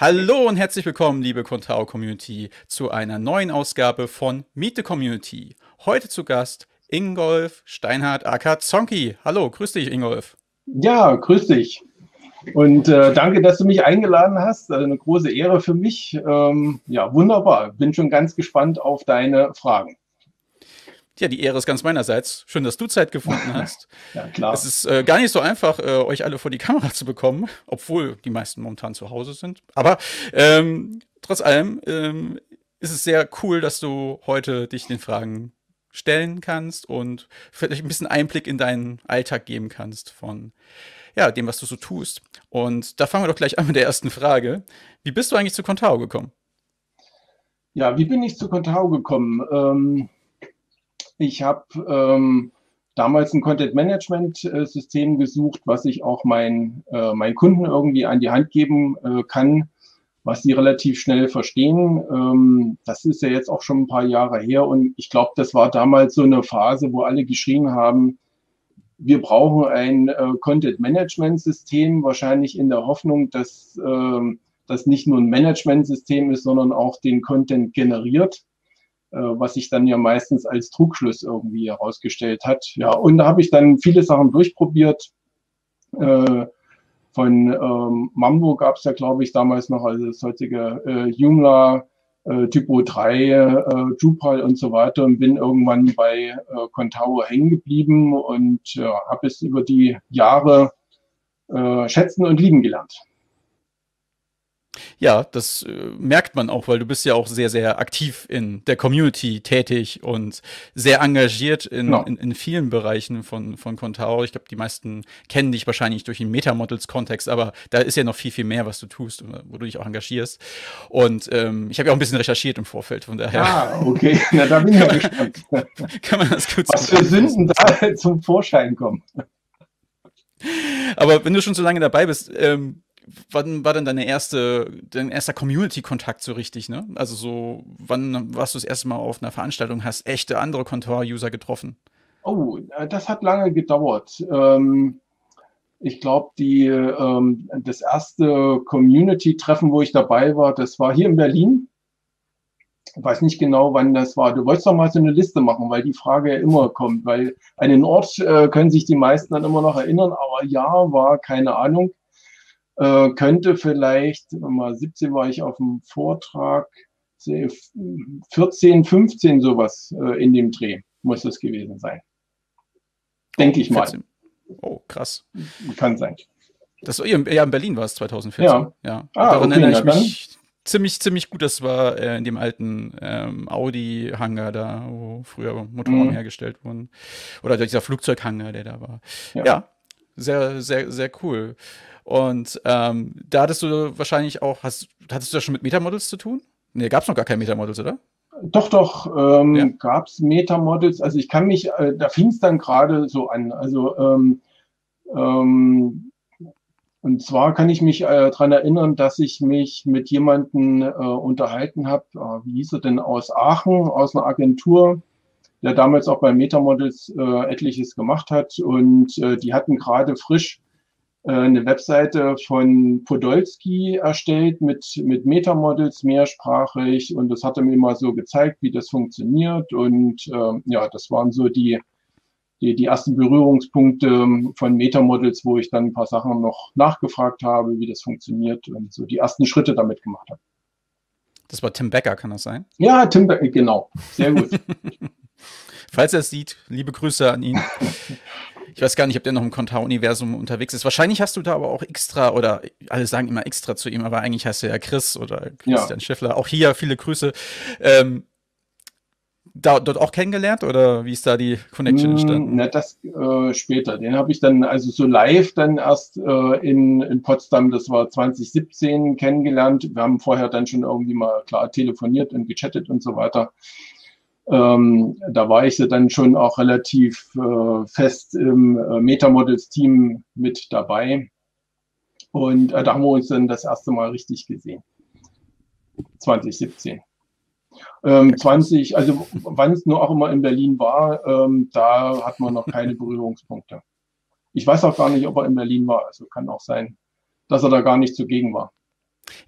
Hallo und herzlich willkommen, liebe Contao Community, zu einer neuen Ausgabe von Meet the Community. Heute zu Gast Ingolf Steinhardt aka Zonki. Hallo, grüß dich, Ingolf. Ja, grüß dich. Und äh, danke, dass du mich eingeladen hast. Also eine große Ehre für mich. Ähm, ja, wunderbar. Bin schon ganz gespannt auf deine Fragen. Ja, die Ehre ist ganz meinerseits. Schön, dass du Zeit gefunden hast. ja, klar. Es ist äh, gar nicht so einfach, äh, euch alle vor die Kamera zu bekommen, obwohl die meisten momentan zu Hause sind. Aber ähm, trotz allem ähm, ist es sehr cool, dass du heute dich den Fragen stellen kannst und vielleicht ein bisschen Einblick in deinen Alltag geben kannst von ja, dem, was du so tust. Und da fangen wir doch gleich an mit der ersten Frage. Wie bist du eigentlich zu Contao gekommen? Ja, wie bin ich zu Contao gekommen? Ähm ich habe ähm, damals ein Content-Management-System gesucht, was ich auch mein, äh, meinen Kunden irgendwie an die Hand geben äh, kann, was sie relativ schnell verstehen. Ähm, das ist ja jetzt auch schon ein paar Jahre her und ich glaube, das war damals so eine Phase, wo alle geschrien haben, wir brauchen ein äh, Content-Management-System, wahrscheinlich in der Hoffnung, dass äh, das nicht nur ein Management-System ist, sondern auch den Content generiert. Äh, was sich dann ja meistens als Trugschluss irgendwie herausgestellt hat. Ja, und da habe ich dann viele Sachen durchprobiert. Äh, von ähm, Mambo gab es ja, glaube ich, damals noch, also das heutige äh, Joomla, äh, Typo 3, äh, Drupal und so weiter und bin irgendwann bei äh, Contao hängen geblieben und äh, habe es über die Jahre äh, schätzen und lieben gelernt. Ja, das äh, merkt man auch, weil du bist ja auch sehr, sehr aktiv in der Community tätig und sehr engagiert in, genau. in, in, vielen Bereichen von, von Contao. Ich glaube, die meisten kennen dich wahrscheinlich durch den Metamodels-Kontext, aber da ist ja noch viel, viel mehr, was du tust, wo du dich auch engagierst. Und ähm, ich habe ja auch ein bisschen recherchiert im Vorfeld, von daher. Ah, okay. Na, da bin ich ja gespannt. Kann man das kurz Was für Sünden da zum Vorschein kommen. Aber wenn du schon so lange dabei bist, ähm, wann war denn deine erste, dein erster Community-Kontakt so richtig, ne? Also so, wann warst du das erste Mal auf einer Veranstaltung, hast echte andere Contour-User getroffen? Oh, äh, das hat lange gedauert. Ähm, ich glaube, die ähm, das erste Community-Treffen, wo ich dabei war, das war hier in Berlin. Ich weiß nicht genau, wann das war. Du wolltest doch mal so eine Liste machen, weil die Frage ja immer kommt, weil an den Ort äh, können sich die meisten dann immer noch erinnern, aber ja, war keine Ahnung äh, könnte vielleicht, mal 17 war ich auf dem Vortrag, 14, 15 sowas äh, in dem Dreh muss es gewesen sein. Denke ich mal. 14. Oh, krass. Kann sein. Das, ja, in Berlin war es 2014. Ja. ja. Ah, Daran okay, erinnere ich mich ziemlich, ziemlich gut. Das war äh, in dem alten ähm, Audi-Hangar da, wo früher Motoren mhm. hergestellt wurden. Oder dieser Flugzeughangar, der da war. Ja. ja, sehr, sehr, sehr cool. Und ähm, da hattest du wahrscheinlich auch, hast, hattest du das schon mit Metamodels zu tun? Nee, gab es noch gar keine Metamodels, oder? Doch, doch, ähm, ja. gab es Metamodels. Also ich kann mich, äh, da fing es dann gerade so an. Also ähm, ähm, und zwar kann ich mich äh, daran erinnern, dass ich mich mit jemandem äh, unterhalten habe, äh, wie hieß er denn aus Aachen, aus einer Agentur, der damals auch bei Metamodels äh, etliches gemacht hat. Und äh, die hatten gerade frisch eine Webseite von Podolski erstellt mit, mit Metamodels mehrsprachig und das hat er mir mal so gezeigt, wie das funktioniert und äh, ja, das waren so die, die, die ersten Berührungspunkte von Metamodels, wo ich dann ein paar Sachen noch nachgefragt habe, wie das funktioniert und so die ersten Schritte damit gemacht habe. Das war Tim Becker, kann das sein? Ja, Tim Becker, genau. Sehr gut. Falls er es sieht, liebe Grüße an ihn. Ich weiß gar nicht, ob der noch im Kontar-Universum unterwegs ist. Wahrscheinlich hast du da aber auch extra, oder alle sagen immer extra zu ihm, aber eigentlich heißt er ja Chris oder Christian ja. Schiffler. Auch hier viele Grüße. Ähm, da, dort auch kennengelernt oder wie ist da die Connection entstanden? Na, das äh, später. Den habe ich dann also so live dann erst äh, in, in Potsdam, das war 2017, kennengelernt. Wir haben vorher dann schon irgendwie mal klar telefoniert und gechattet und so weiter. Ähm, da war ich dann schon auch relativ äh, fest im äh, Metamodels-Team mit dabei. Und äh, da haben wir uns dann das erste Mal richtig gesehen. 2017. Ähm, 20, also wann es nur auch immer in Berlin war, ähm, da hat man noch keine Berührungspunkte. Ich weiß auch gar nicht, ob er in Berlin war. Also kann auch sein, dass er da gar nicht zugegen war.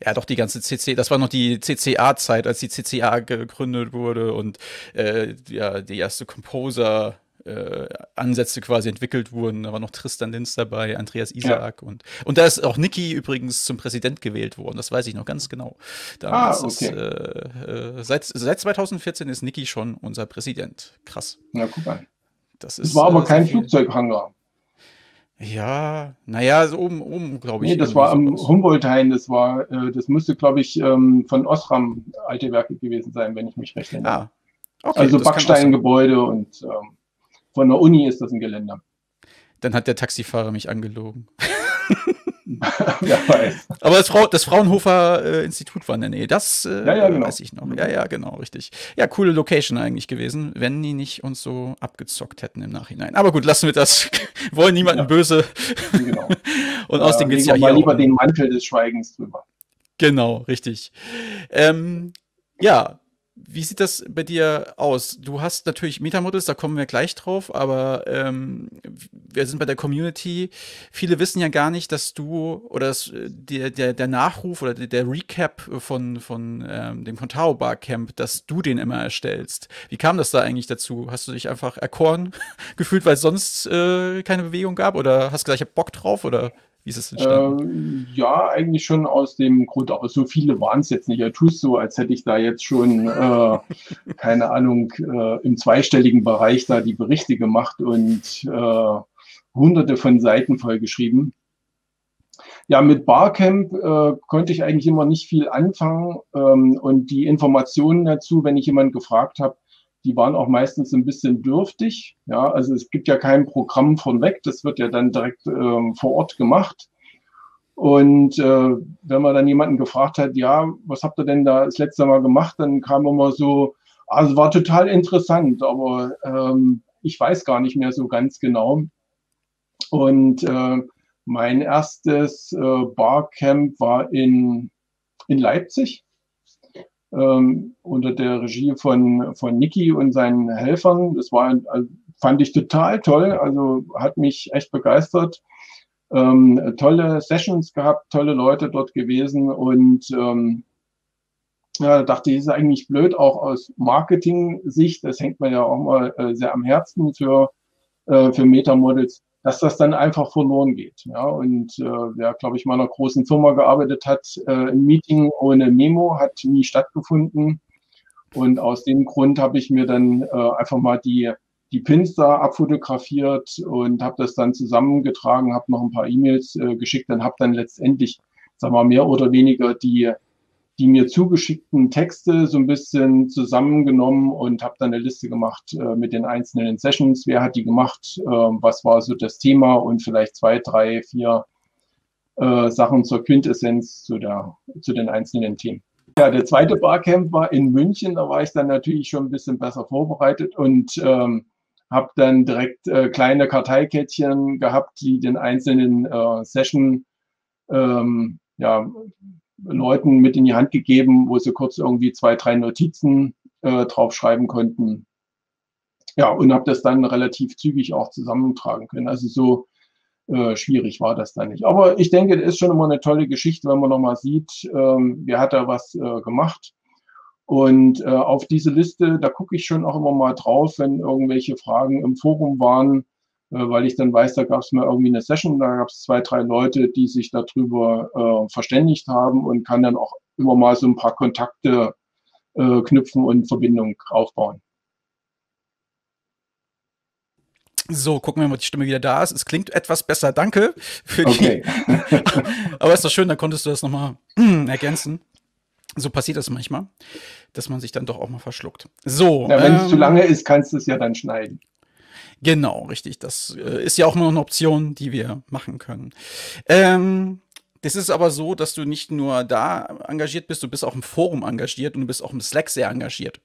Ja, doch die ganze CC, das war noch die CCA-Zeit, als die CCA gegründet wurde und äh, ja, die erste Composer äh, Ansätze quasi entwickelt wurden. Da war noch Tristan Linz dabei, Andreas Isaac ja. und, und da ist auch Niki übrigens zum Präsident gewählt worden. Das weiß ich noch ganz genau. Damals ah, okay. Ist, äh, äh, seit, seit 2014 ist Niki schon unser Präsident. Krass. Na, guck mal. Das, ist, das war aber äh, kein Flugzeughangar. Ja, naja, so oben, oben glaube ich. Nee, das war am Humboldt-Hain, das war, äh, das müsste, glaube ich, ähm, von Osram alte Werke gewesen sein, wenn ich mich recht erinnere. Ah, okay, also Backsteingebäude und ähm, von der Uni ist das ein Geländer. Dann hat der Taxifahrer mich angelogen. Aber das, Frau, das Fraunhofer äh, Institut war in der Nähe. Das äh, ja, ja, genau. weiß ich noch. Ja, ja, genau, richtig. Ja, coole Location eigentlich gewesen, wenn die nicht uns so abgezockt hätten im Nachhinein. Aber gut, lassen wir das. Wollen niemanden ja. böse. Genau. Und aus dem geht es ja hier. lieber den Mantel des Schweigens drüber. Genau, richtig. Ähm, ja, wie sieht das bei dir aus? Du hast natürlich Metamodels, da kommen wir gleich drauf, aber ähm, wir sind bei der Community. Viele wissen ja gar nicht, dass du oder dass äh, der, der, der Nachruf oder der, Recap von, von ähm, dem Contao Bar Camp, dass du den immer erstellst. Wie kam das da eigentlich dazu? Hast du dich einfach erkoren gefühlt, weil es sonst äh, keine Bewegung gab? Oder hast du gleich Bock drauf? Oder wie ist es entstanden? Äh, ja, eigentlich schon aus dem Grund, aber so viele waren es jetzt nicht. Er tut so, als hätte ich da jetzt schon, äh, keine Ahnung, äh, im zweistelligen Bereich da die Berichte gemacht und äh, hunderte von Seiten vollgeschrieben. Ja, mit Barcamp äh, konnte ich eigentlich immer nicht viel anfangen ähm, und die Informationen dazu, wenn ich jemanden gefragt habe, die waren auch meistens ein bisschen dürftig. Ja, also es gibt ja kein Programm von weg, das wird ja dann direkt ähm, vor Ort gemacht. Und äh, wenn man dann jemanden gefragt hat, ja, was habt ihr denn da das letzte Mal gemacht, dann kam immer so, also war total interessant, aber ähm, ich weiß gar nicht mehr so ganz genau. Und äh, mein erstes äh, Barcamp war in, in Leipzig ähm, unter der Regie von, von Niki und seinen Helfern. Das war, also, fand ich total toll, also hat mich echt begeistert. Ähm, tolle Sessions gehabt, tolle Leute dort gewesen und ähm, ja, dachte ich, ist eigentlich blöd, auch aus Marketing-Sicht, das hängt mir ja auch mal äh, sehr am Herzen für, äh, für Metamodels, dass das dann einfach verloren geht. Ja, und äh, wer, glaube ich, mal in einer großen Firma gearbeitet hat, äh, ein Meeting ohne Memo hat nie stattgefunden. Und aus dem Grund habe ich mir dann äh, einfach mal die, die Pins da abfotografiert und habe das dann zusammengetragen, habe noch ein paar E-Mails äh, geschickt und habe dann letztendlich, sagen wir mal, mehr oder weniger die die mir zugeschickten Texte so ein bisschen zusammengenommen und habe dann eine Liste gemacht äh, mit den einzelnen Sessions. Wer hat die gemacht? Äh, was war so das Thema? Und vielleicht zwei, drei, vier äh, Sachen zur Quintessenz zu, der, zu den einzelnen Themen. Ja, der zweite Barcamp war in München. Da war ich dann natürlich schon ein bisschen besser vorbereitet und ähm, habe dann direkt äh, kleine Karteikettchen gehabt, die den einzelnen äh, Session ähm, ja, Leuten mit in die Hand gegeben, wo sie kurz irgendwie zwei, drei Notizen äh, draufschreiben konnten. Ja, und habe das dann relativ zügig auch zusammentragen können. Also so äh, schwierig war das dann nicht. Aber ich denke, das ist schon immer eine tolle Geschichte, wenn man nochmal sieht, ähm, wer hat da was äh, gemacht. Und äh, auf diese Liste, da gucke ich schon auch immer mal drauf, wenn irgendwelche Fragen im Forum waren, weil ich dann weiß, da gab es mal irgendwie eine Session, da gab es zwei, drei Leute, die sich darüber äh, verständigt haben und kann dann auch immer mal so ein paar Kontakte äh, knüpfen und Verbindung aufbauen. So, gucken wir mal, ob die Stimme wieder da ist. Es klingt etwas besser. Danke für die. Okay. Aber ist doch schön, dann konntest du das nochmal ergänzen. So passiert das manchmal, dass man sich dann doch auch mal verschluckt. So. Ja, wenn ähm, es zu lange ist, kannst du es ja dann schneiden. Genau, richtig. Das äh, ist ja auch nur eine Option, die wir machen können. Ähm, das ist aber so, dass du nicht nur da engagiert bist, du bist auch im Forum engagiert und du bist auch im Slack sehr engagiert.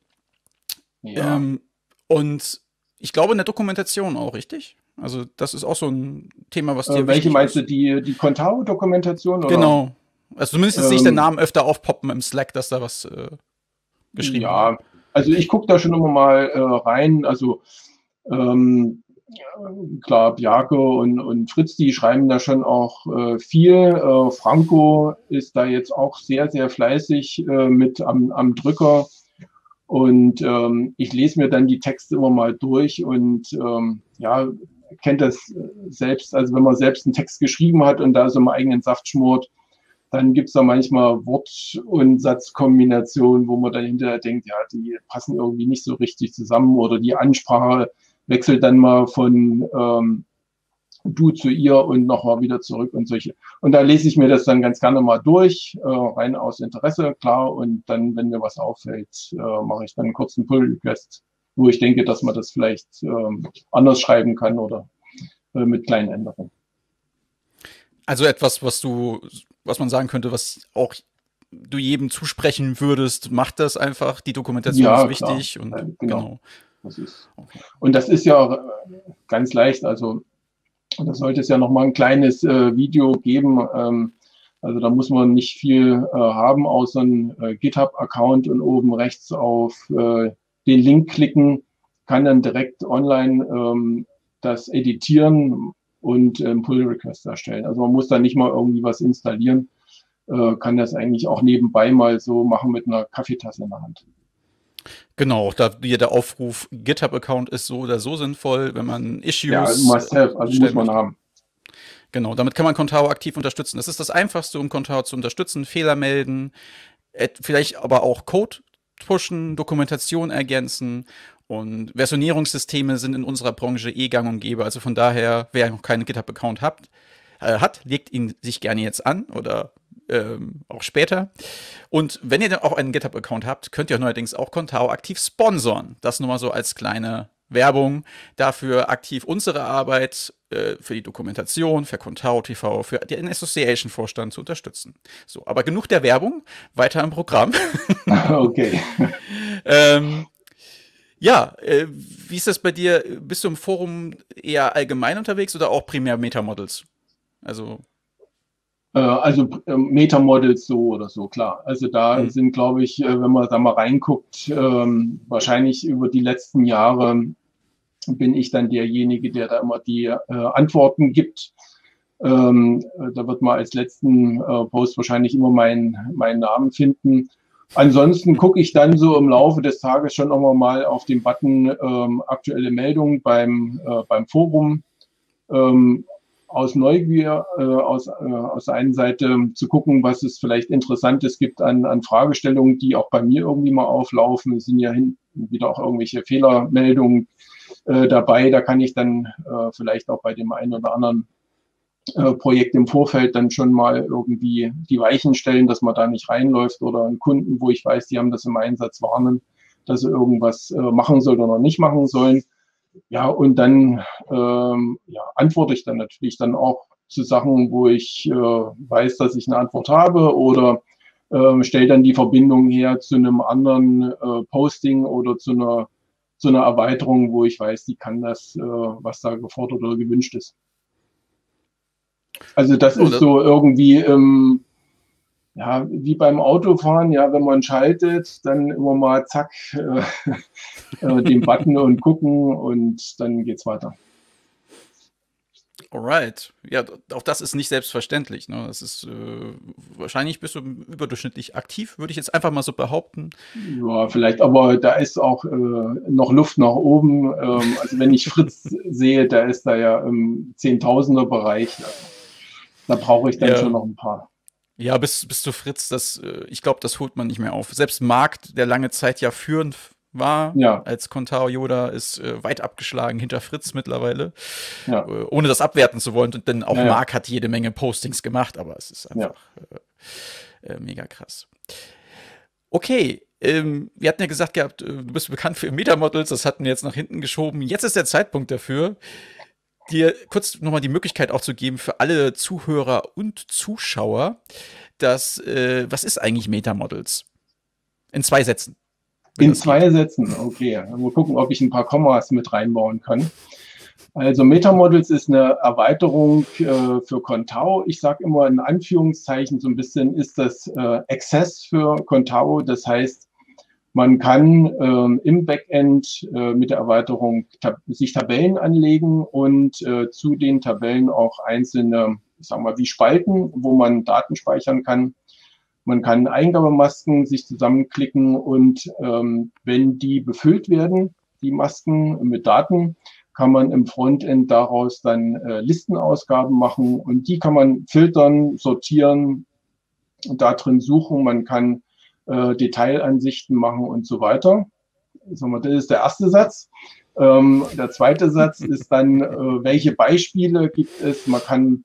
Ja. Ähm, und ich glaube in der Dokumentation auch, richtig? Also das ist auch so ein Thema, was dir äh, Welche meinst du, die, die Contao-Dokumentation? Genau. Also zumindest ähm, sehe ich den Namen öfter aufpoppen im Slack, dass da was äh, geschrieben ja, wird. Ja, also ich gucke da schon immer mal äh, rein. Also ähm, klar, Bjarke und, und Fritz, die schreiben da schon auch äh, viel. Äh, Franco ist da jetzt auch sehr, sehr fleißig äh, mit am, am Drücker. Und ähm, ich lese mir dann die Texte immer mal durch und ähm, ja, kennt das selbst, also wenn man selbst einen Text geschrieben hat und da so im eigenen Saft schmort, dann gibt es da manchmal Wort- und Satzkombinationen, wo man dann hinterher denkt, ja, die passen irgendwie nicht so richtig zusammen oder die Ansprache wechselt dann mal von ähm, du zu ihr und nochmal wieder zurück und solche. Und da lese ich mir das dann ganz gerne mal durch, äh, rein aus Interesse, klar. Und dann, wenn mir was auffällt, äh, mache ich dann einen kurzen Pull-Request, wo ich denke, dass man das vielleicht äh, anders schreiben kann oder äh, mit kleinen Änderungen. Also etwas, was du was man sagen könnte, was auch du jedem zusprechen würdest, macht das einfach, die Dokumentation ja, ist wichtig klar. und ja, genau. genau. Das ist. Und das ist ja äh, ganz leicht, also da sollte es ja noch mal ein kleines äh, Video geben. Ähm, also da muss man nicht viel äh, haben, außer ein äh, GitHub-Account und oben rechts auf äh, den Link klicken, kann dann direkt online ähm, das editieren, und ähm, Pull-Request erstellen. Also man muss da nicht mal irgendwie was installieren, äh, kann das eigentlich auch nebenbei mal so machen mit einer Kaffeetasse in der Hand. Genau, da der Aufruf GitHub-Account ist so oder so sinnvoll, wenn man Issues. Ja, have, also muss man haben. Genau, damit kann man Contao aktiv unterstützen. Das ist das Einfachste, um Contao zu unterstützen. Fehler melden, vielleicht aber auch Code pushen, Dokumentation ergänzen und Versionierungssysteme sind in unserer Branche eh gang und gäbe. Also von daher, wer noch keinen GitHub-Account hat, äh, hat, legt ihn sich gerne jetzt an oder ähm, auch später. Und wenn ihr dann auch einen GitHub-Account habt, könnt ihr neuerdings auch Contao aktiv sponsoren. Das nur mal so als kleine Werbung dafür aktiv unsere Arbeit äh, für die Dokumentation, für Contao TV, für den Association-Vorstand zu unterstützen. So, aber genug der Werbung, weiter im Programm. okay. ähm, ja, äh, wie ist das bei dir? Bist du im Forum eher allgemein unterwegs oder auch primär Metamodels? Also. Äh, also äh, Metamodels so oder so, klar. Also da mhm. sind, glaube ich, äh, wenn man da mal reinguckt, ähm, wahrscheinlich über die letzten Jahre bin ich dann derjenige, der da immer die Antworten gibt. Ähm, da wird man als letzten Post wahrscheinlich immer meinen mein Namen finden. Ansonsten gucke ich dann so im Laufe des Tages schon immer mal auf den Button ähm, aktuelle Meldungen beim, äh, beim Forum. Ähm, aus Neugier, äh, aus, äh, aus der einen Seite zu gucken, was es vielleicht Interessantes gibt an, an Fragestellungen, die auch bei mir irgendwie mal auflaufen. Es sind ja hin, wieder auch irgendwelche Fehlermeldungen äh, dabei. Da kann ich dann äh, vielleicht auch bei dem einen oder anderen äh, Projekt im Vorfeld dann schon mal irgendwie die Weichen stellen, dass man da nicht reinläuft oder einen Kunden, wo ich weiß, die haben das im Einsatz warnen, dass sie irgendwas äh, machen sollen oder nicht machen sollen. Ja, und dann ähm, ja, antworte ich dann natürlich dann auch zu Sachen, wo ich äh, weiß, dass ich eine Antwort habe oder äh, stelle dann die Verbindung her zu einem anderen äh, Posting oder zu einer, zu einer Erweiterung, wo ich weiß, die kann das, äh, was da gefordert oder gewünscht ist. Also das ist so irgendwie, ähm, ja, wie beim Autofahren, ja, wenn man schaltet, dann immer mal zack, äh, äh, den Button und gucken und dann geht's weiter. Alright. Ja, auch das ist nicht selbstverständlich. Ne? Das ist äh, wahrscheinlich bist du überdurchschnittlich aktiv, würde ich jetzt einfach mal so behaupten. Ja, vielleicht, aber da ist auch äh, noch Luft nach oben. Ähm, also wenn ich Fritz sehe, da ist da ja im Zehntausender Bereich. Also da brauche ich dann ja. schon noch ein paar. Ja, bis, bis zu Fritz, das, äh, ich glaube, das holt man nicht mehr auf. Selbst Markt, der lange Zeit ja führend war ja. als Contao Yoda, ist äh, weit abgeschlagen hinter Fritz mittlerweile. Ja. Äh, ohne das abwerten zu wollen, denn auch ja, Mark hat jede Menge Postings gemacht, aber es ist einfach äh, äh, mega krass. Okay, ähm, wir hatten ja gesagt gehabt, äh, du bist bekannt für Metamodels, das hatten wir jetzt nach hinten geschoben. Jetzt ist der Zeitpunkt dafür dir kurz nochmal die Möglichkeit auch zu geben für alle Zuhörer und Zuschauer, dass, äh, was ist eigentlich Metamodels? In zwei Sätzen. In zwei geht. Sätzen, okay. Mal gucken, ob ich ein paar Kommas mit reinbauen kann. Also Metamodels ist eine Erweiterung äh, für Contao. Ich sage immer in Anführungszeichen so ein bisschen ist das äh, Access für Contao. Das heißt, Man kann ähm, im Backend äh, mit der Erweiterung tab sich Tabellen anlegen und äh, zu den Tabellen auch einzelne, sagen wir wie Spalten, wo man Daten speichern kann. Man kann Eingabemasken sich zusammenklicken und ähm, wenn die befüllt werden, die Masken mit Daten, kann man im Frontend daraus dann äh, Listenausgaben machen und die kann man filtern, sortieren, da drin suchen. Man kann äh, Detailansichten machen und so weiter. Das ist der erste Satz. Ähm, der zweite Satz ist dann, äh, welche Beispiele gibt es? Man kann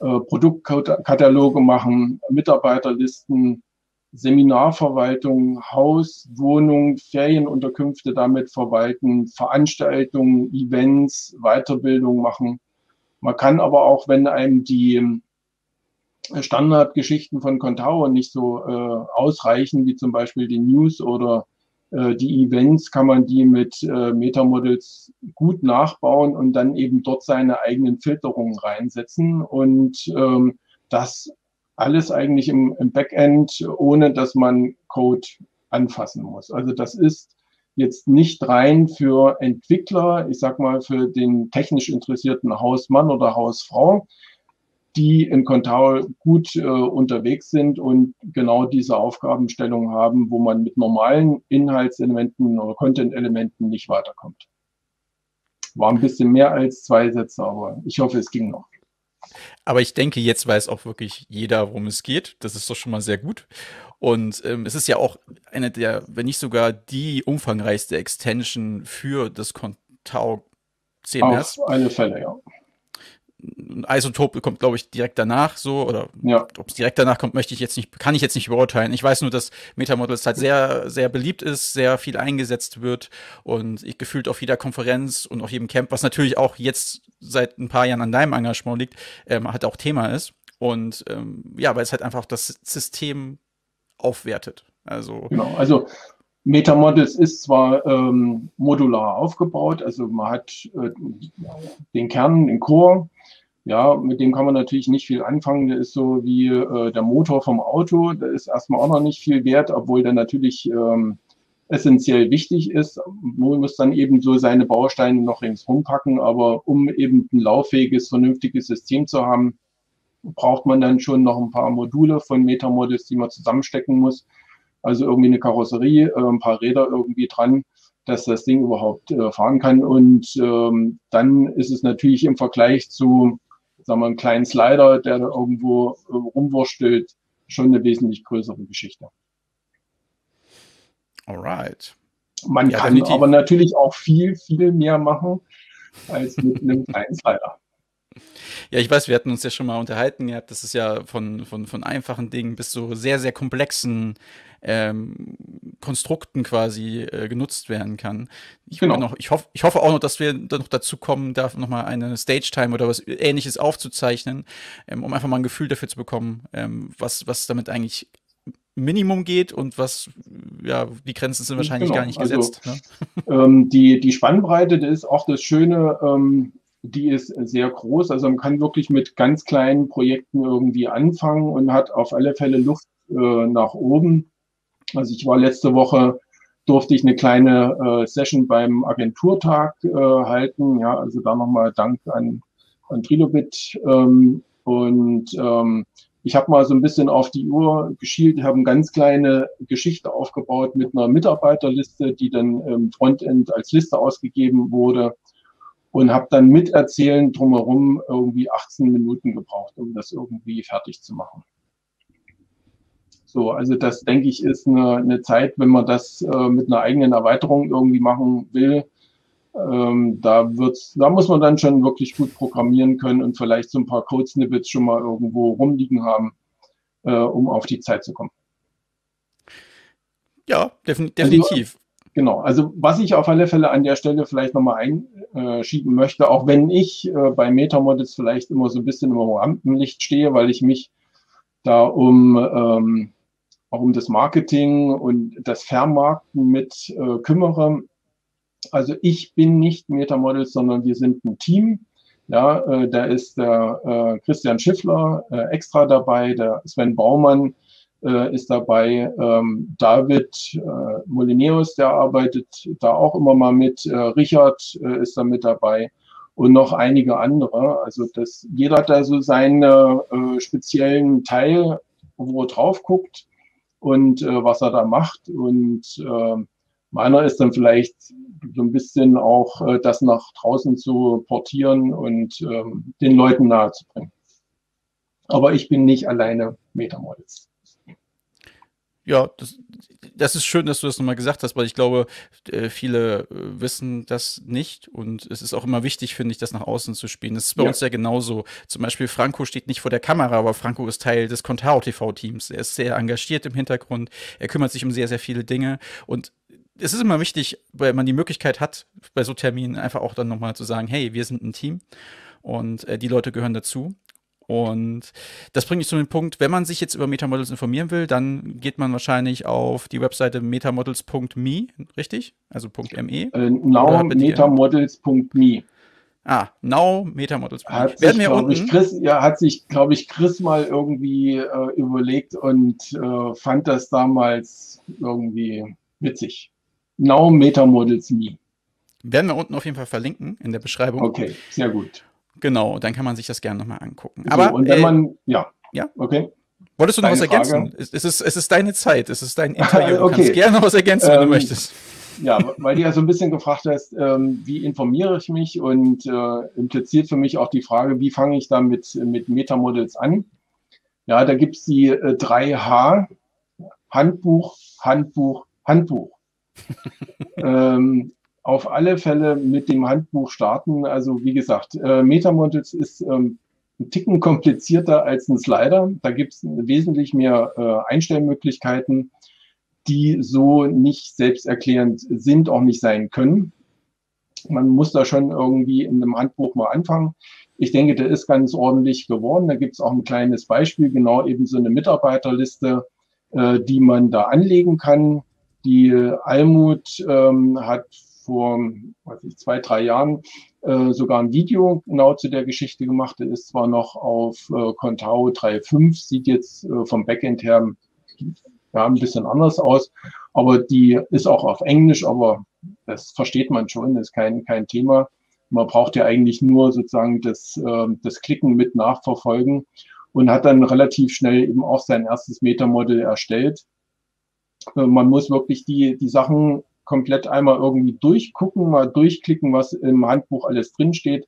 äh, Produktkataloge machen, Mitarbeiterlisten, Seminarverwaltung, Haus, Wohnung, Ferienunterkünfte damit verwalten, Veranstaltungen, Events, Weiterbildung machen. Man kann aber auch, wenn einem die Standardgeschichten von Contao nicht so äh, ausreichen, wie zum Beispiel die News oder äh, die Events, kann man die mit äh, Metamodels gut nachbauen und dann eben dort seine eigenen Filterungen reinsetzen und ähm, das alles eigentlich im, im Backend, ohne dass man Code anfassen muss. Also das ist jetzt nicht rein für Entwickler, ich sag mal für den technisch interessierten Hausmann oder Hausfrau, die in Contao gut äh, unterwegs sind und genau diese Aufgabenstellung haben, wo man mit normalen Inhaltselementen oder Content-Elementen nicht weiterkommt. War ein bisschen mehr als zwei Sätze, aber ich hoffe, es ging noch. Aber ich denke, jetzt weiß auch wirklich jeder, worum es geht. Das ist doch schon mal sehr gut. Und ähm, es ist ja auch eine der, wenn nicht sogar die umfangreichste Extension für das Contao CMS. Auf alle Fälle, ja. Isotop kommt, glaube ich, direkt danach so, oder ja. ob es direkt danach kommt, möchte ich jetzt nicht, kann ich jetzt nicht beurteilen. Ich weiß nur, dass Metamodels halt sehr, sehr beliebt ist, sehr viel eingesetzt wird und ich gefühlt auf jeder Konferenz und auf jedem Camp, was natürlich auch jetzt seit ein paar Jahren an deinem Engagement liegt, ähm, halt auch Thema ist. Und ähm, ja, weil es halt einfach das System aufwertet. Also, genau, also Metamodels ist zwar ähm, modular aufgebaut, also man hat äh, den Kern, den Core, ja, mit dem kann man natürlich nicht viel anfangen. Der ist so wie äh, der Motor vom Auto. Der ist erstmal auch noch nicht viel wert, obwohl der natürlich ähm, essentiell wichtig ist. Man muss dann eben so seine Bausteine noch ringsrum packen. Aber um eben ein lauffähiges, vernünftiges System zu haben, braucht man dann schon noch ein paar Module von Metamodels, die man zusammenstecken muss. Also irgendwie eine Karosserie, äh, ein paar Räder irgendwie dran, dass das Ding überhaupt äh, fahren kann. Und ähm, dann ist es natürlich im Vergleich zu sagen wir, einen kleinen Slider, der da irgendwo äh, rumwurstelt, schon eine wesentlich größere Geschichte. Alright. Man ja, kann definitiv. aber natürlich auch viel, viel mehr machen als mit einem kleinen Slider. Ja, ich weiß, wir hatten uns ja schon mal unterhalten gehabt, das ist ja von, von, von einfachen Dingen bis zu sehr, sehr komplexen ähm, Konstrukten quasi äh, genutzt werden kann. Ich, genau. noch, ich, hoff, ich hoffe auch noch, dass wir da noch dazu kommen, da nochmal eine Stage-Time oder was ähnliches aufzuzeichnen, ähm, um einfach mal ein Gefühl dafür zu bekommen, ähm, was, was damit eigentlich Minimum geht und was, ja, die Grenzen sind wahrscheinlich genau. gar nicht also, gesetzt. Also, ne? ähm, die, die Spannbreite, das ist auch das Schöne, ähm, die ist sehr groß. Also man kann wirklich mit ganz kleinen Projekten irgendwie anfangen und hat auf alle Fälle Luft äh, nach oben. Also ich war letzte Woche, durfte ich eine kleine äh, Session beim Agenturtag äh, halten. Ja, also da nochmal Dank an, an Trilobit. Ähm, und ähm, ich habe mal so ein bisschen auf die Uhr geschielt, habe eine ganz kleine Geschichte aufgebaut mit einer Mitarbeiterliste, die dann im Frontend als Liste ausgegeben wurde und habe dann mit Erzählen drumherum irgendwie 18 Minuten gebraucht, um das irgendwie fertig zu machen. So, also das denke ich ist eine, eine Zeit, wenn man das äh, mit einer eigenen Erweiterung irgendwie machen will, ähm, da wird's, da muss man dann schon wirklich gut programmieren können und vielleicht so ein paar Code-Snippets schon mal irgendwo rumliegen haben, äh, um auf die Zeit zu kommen. Ja, definitiv. Also, genau, also was ich auf alle Fälle an der Stelle vielleicht nochmal einschieben möchte, auch wenn ich äh, bei Metamodels vielleicht immer so ein bisschen im Rampenlicht stehe, weil ich mich da um ähm, auch um das Marketing und das Vermarkten mit äh, kümmere. Also ich bin nicht Metamodels, sondern wir sind ein Team. Ja, äh, da ist der äh, Christian Schiffler äh, extra dabei, der Sven Baumann, äh, ist dabei. Ähm, David äh, Molineus, der arbeitet da auch immer mal mit. Äh, Richard ist da mit dabei und noch einige andere. Also das, jeder hat da so seinen speziellen Teil, wo er drauf guckt und äh, was er da macht. Und äh, meiner ist dann vielleicht so ein bisschen auch äh, das nach draußen zu portieren und ähm, den Leuten nahezubringen. Aber ich bin nicht alleine Metamodels. Ja, das, das ist schön, dass du das nochmal gesagt hast, weil ich glaube, äh, viele äh, wissen das nicht und es ist auch immer wichtig, finde ich, das nach außen zu spielen. Das ist bei ja. uns ja genauso. Zum Beispiel Franco steht nicht vor der Kamera, aber Franco ist Teil des Contao TV-Teams. Er ist sehr engagiert im Hintergrund, er kümmert sich um sehr, sehr viele Dinge und es ist immer wichtig, weil man die Möglichkeit hat, bei so Terminen einfach auch dann nochmal zu sagen, hey, wir sind ein Team und äh, die Leute gehören dazu. Und das bringt mich zu dem Punkt, wenn man sich jetzt über Metamodels informieren will, dann geht man wahrscheinlich auf die Webseite metamodels.me, richtig? Also .me? Äh, now metamodels.me. Ah, now metamodels. Hat Werden sich, wir unten ich, Chris, ja, hat sich, glaube ich, Chris mal irgendwie äh, überlegt und äh, fand das damals irgendwie witzig. Now metamodels me. Werden wir unten auf jeden Fall verlinken in der Beschreibung. Okay, sehr gut. Genau, dann kann man sich das gerne nochmal angucken. So, Aber, und wenn äh, man, ja. Ja? Okay. Wolltest du noch Deine was ergänzen? Es, es, ist, es ist deine Zeit, es ist dein Interview. Du okay. kannst gerne noch was ergänzen, wenn ähm, du möchtest. Ja, weil du ja so ein bisschen gefragt hast, ähm, wie informiere ich mich und äh, impliziert für mich auch die Frage, wie fange ich da mit, mit Metamodels an? Ja, da gibt es die äh, 3H, Handbuch, Handbuch, Handbuch. ähm, auf alle Fälle mit dem Handbuch starten. Also wie gesagt, äh, Metamodels ist ähm, ein Ticken komplizierter als ein Slider. Da gibt es wesentlich mehr äh, Einstellmöglichkeiten, die so nicht selbsterklärend sind, auch nicht sein können. Man muss da schon irgendwie in einem Handbuch mal anfangen. Ich denke, der ist ganz ordentlich geworden. Da gibt es auch ein kleines Beispiel, genau eben so eine Mitarbeiterliste, äh, die man da anlegen kann. Die Almut ähm, hat vor weiß ich, zwei, drei Jahren äh, sogar ein Video genau zu der Geschichte gemacht. Der ist zwar noch auf äh, Contao 3.5, sieht jetzt äh, vom Backend her ja, ein bisschen anders aus, aber die ist auch auf Englisch, aber das versteht man schon, das ist kein, kein Thema. Man braucht ja eigentlich nur sozusagen das, äh, das Klicken mit nachverfolgen und hat dann relativ schnell eben auch sein erstes Metamodell erstellt. Äh, man muss wirklich die, die Sachen komplett einmal irgendwie durchgucken, mal durchklicken, was im Handbuch alles drinsteht.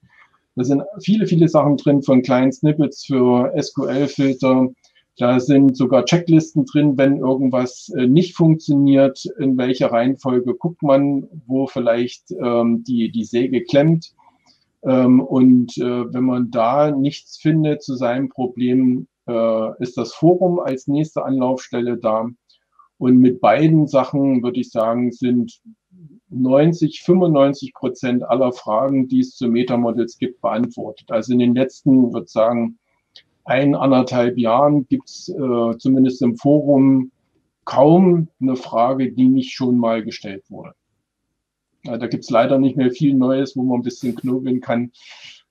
Da sind viele, viele Sachen drin von kleinen Snippets für SQL-Filter. Da sind sogar Checklisten drin, wenn irgendwas äh, nicht funktioniert, in welcher Reihenfolge guckt man, wo vielleicht ähm, die, die Säge klemmt. Ähm, und äh, wenn man da nichts findet zu seinem Problem, äh, ist das Forum als nächste Anlaufstelle da. Und mit beiden Sachen würde ich sagen, sind 90, 95 Prozent aller Fragen, die es zu Metamodels gibt, beantwortet. Also in den letzten, würde ich sagen, ein, anderthalb Jahren gibt es äh, zumindest im Forum kaum eine Frage, die nicht schon mal gestellt wurde. Ja, da gibt es leider nicht mehr viel Neues, wo man ein bisschen knobeln kann.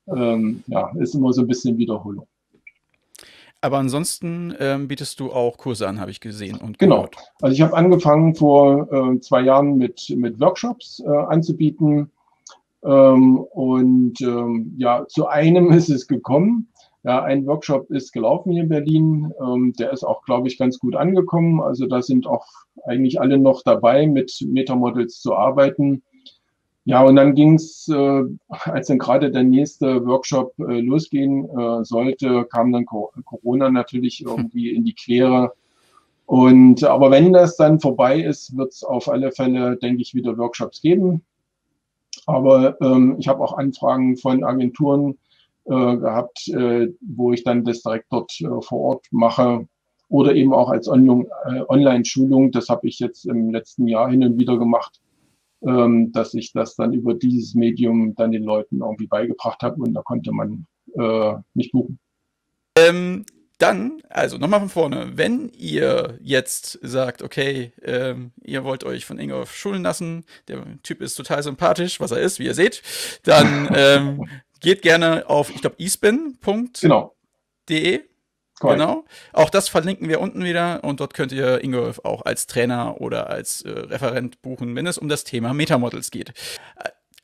Ähm, ja, ist immer so ein bisschen Wiederholung. Aber ansonsten ähm, bietest du auch Kurse an, habe ich gesehen. Und genau. Also ich habe angefangen vor äh, zwei Jahren mit, mit Workshops äh, anzubieten. Ähm, und ähm, ja, zu einem ist es gekommen. Ja, ein Workshop ist gelaufen hier in Berlin. Ähm, der ist auch, glaube ich, ganz gut angekommen. Also da sind auch eigentlich alle noch dabei, mit Metamodels zu arbeiten. Ja, und dann ging es, äh, als dann gerade der nächste Workshop äh, losgehen äh, sollte, kam dann Corona natürlich irgendwie in die Quere. Und aber wenn das dann vorbei ist, wird es auf alle Fälle, denke ich, wieder Workshops geben. Aber ähm, ich habe auch Anfragen von Agenturen äh, gehabt, äh, wo ich dann das direkt dort äh, vor Ort mache oder eben auch als On äh, Online-Schulung. Das habe ich jetzt im letzten Jahr hin und wieder gemacht ähm, dass ich das dann über dieses Medium dann den Leuten irgendwie beigebracht habe und da konnte man äh, mich buchen. Ähm, dann, also nochmal von vorne, wenn ihr jetzt sagt, okay, ähm, ihr wollt euch von Ingolf schulen lassen, der Typ ist total sympathisch, was er ist, wie ihr seht, dann ähm, geht gerne auf, ich glaube, espin.de. Genau. Correct. Genau. Auch das verlinken wir unten wieder und dort könnt ihr Ingolf auch als Trainer oder als äh, Referent buchen, wenn es um das Thema Metamodels geht.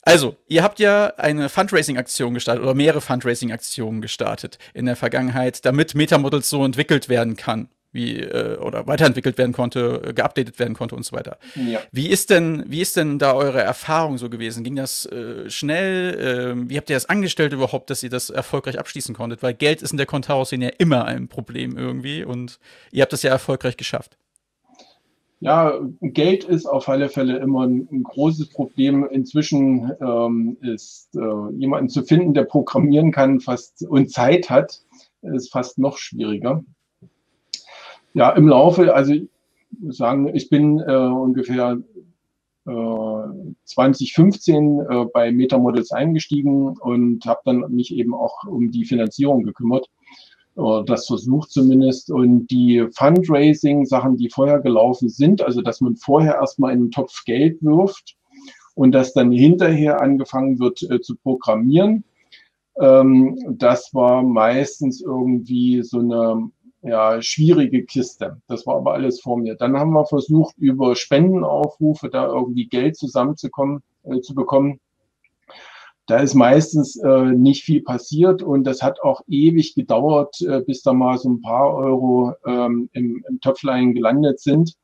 Also, ihr habt ja eine Fundraising-Aktion gestartet oder mehrere Fundraising-Aktionen gestartet in der Vergangenheit, damit Metamodels so entwickelt werden kann wie äh, oder weiterentwickelt werden konnte, äh, geupdatet werden konnte und so weiter. Ja. Wie ist denn, wie ist denn da eure Erfahrung so gewesen? Ging das äh, schnell? Äh, wie habt ihr das angestellt überhaupt, dass ihr das erfolgreich abschließen konntet? Weil Geld ist in der Contao-Szene ja immer ein Problem irgendwie und ihr habt das ja erfolgreich geschafft. Ja, Geld ist auf alle Fälle immer ein, ein großes Problem. Inzwischen ähm, ist äh, jemanden zu finden, der programmieren kann fast und Zeit hat, ist fast noch schwieriger. Ja, im Laufe, also sagen, ich bin äh, ungefähr äh, 2015 äh, bei Metamodels eingestiegen und habe dann mich eben auch um die Finanzierung gekümmert. Äh, das versucht zumindest. Und die Fundraising-Sachen, die vorher gelaufen sind, also dass man vorher erstmal in einen Topf Geld wirft und dass dann hinterher angefangen wird äh, zu programmieren, ähm, das war meistens irgendwie so eine ja, schwierige Kiste. Das war aber alles vor mir. Dann haben wir versucht, über Spendenaufrufe da irgendwie Geld zusammenzukommen, äh, zu bekommen. Da ist meistens äh, nicht viel passiert und das hat auch ewig gedauert, äh, bis da mal so ein paar Euro ähm, im, im Töpflein gelandet sind.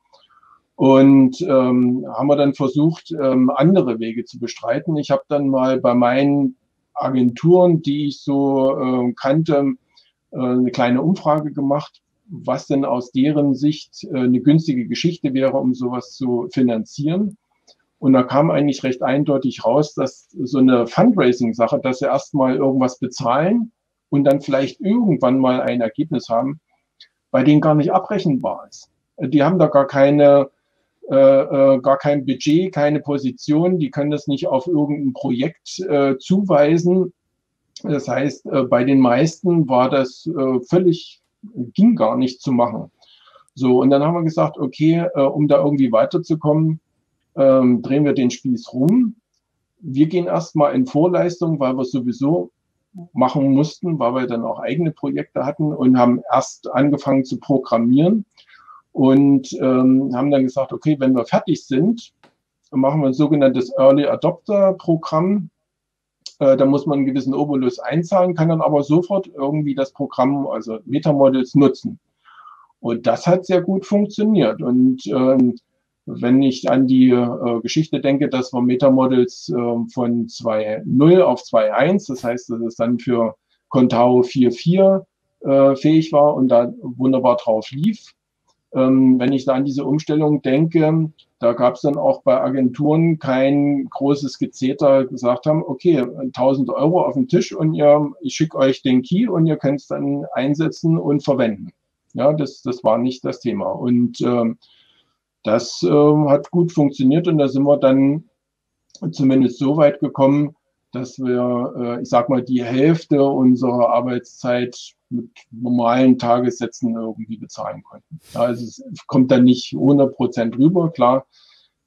Und ähm, haben wir dann versucht, ähm, andere Wege zu bestreiten. Ich habe dann mal bei meinen Agenturen, die ich so äh, kannte, eine kleine Umfrage gemacht, was denn aus deren Sicht äh, eine günstige Geschichte wäre, um sowas zu finanzieren. Und da kam eigentlich recht eindeutig raus, dass so eine Fundraising-Sache, dass sie erstmal irgendwas bezahlen und dann vielleicht irgendwann mal ein Ergebnis haben, bei denen gar nicht abrechenbar ist. Die haben da gar keine, äh, äh, gar kein Budget, keine Position, die können das nicht auf irgendein Projekt äh, zuweisen das heißt, äh, bei den meisten war das äh, völlig, ging gar nicht zu machen. So, und dann haben wir gesagt, okay, äh, um da irgendwie weiterzukommen, ähm, drehen wir den Spieß rum. Wir gehen erstmal in Vorleistung, weil wir sowieso machen mussten, weil wir dann auch eigene Projekte hatten und haben erst angefangen zu programmieren und ähm, haben dann gesagt, okay, wenn wir fertig sind, machen wir ein sogenanntes Early Adopter Programm. Äh, da muss man einen gewissen Obolus einzahlen, kann dann aber sofort irgendwie das Programm, also Metamodels, nutzen. Und das hat sehr gut funktioniert. Und ähm, wenn ich an die äh, Geschichte denke, dass wir Metamodels äh, von 2.0 auf 2.1, das heißt, dass es dann für Contao 4.4 äh, fähig war und da wunderbar drauf lief. Ähm, wenn ich da an diese Umstellung denke, da gab es dann auch bei Agenturen kein großes Gezeter, gesagt haben, okay, 1000 Euro auf den Tisch und ihr, ich schicke euch den Key und ihr könnt es dann einsetzen und verwenden. Ja, das, das war nicht das Thema. Und ähm, das äh, hat gut funktioniert und da sind wir dann zumindest so weit gekommen, dass wir, äh, ich sag mal, die Hälfte unserer Arbeitszeit mit normalen Tagessätzen irgendwie bezahlen konnten. Also es kommt dann nicht 100 Prozent rüber, klar.